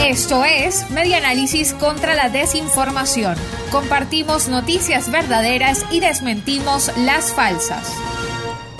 Esto es Medianálisis contra la desinformación. Compartimos noticias verdaderas y desmentimos las falsas.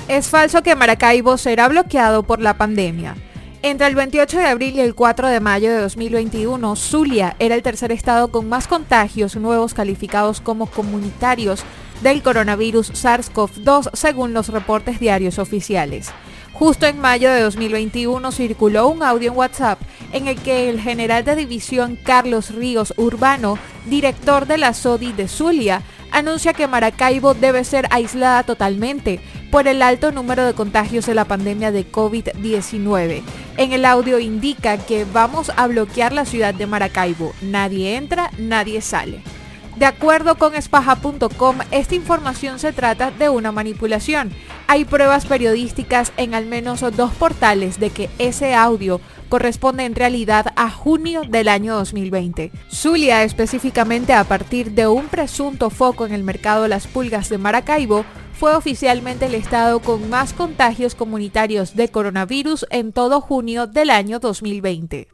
Es falso que Maracaibo será bloqueado por la pandemia. Entre el 28 de abril y el 4 de mayo de 2021, Zulia era el tercer estado con más contagios nuevos calificados como comunitarios del coronavirus SARS-CoV-2 según los reportes diarios oficiales. Justo en mayo de 2021 circuló un audio en WhatsApp en el que el general de división Carlos Ríos Urbano, director de la SODI de Zulia, anuncia que Maracaibo debe ser aislada totalmente por el alto número de contagios de la pandemia de COVID-19. En el audio indica que vamos a bloquear la ciudad de Maracaibo. Nadie entra, nadie sale. De acuerdo con espaja.com, esta información se trata de una manipulación. Hay pruebas periodísticas en al menos dos portales de que ese audio corresponde en realidad a junio del año 2020. Zulia, específicamente a partir de un presunto foco en el mercado Las Pulgas de Maracaibo, fue oficialmente el estado con más contagios comunitarios de coronavirus en todo junio del año 2020.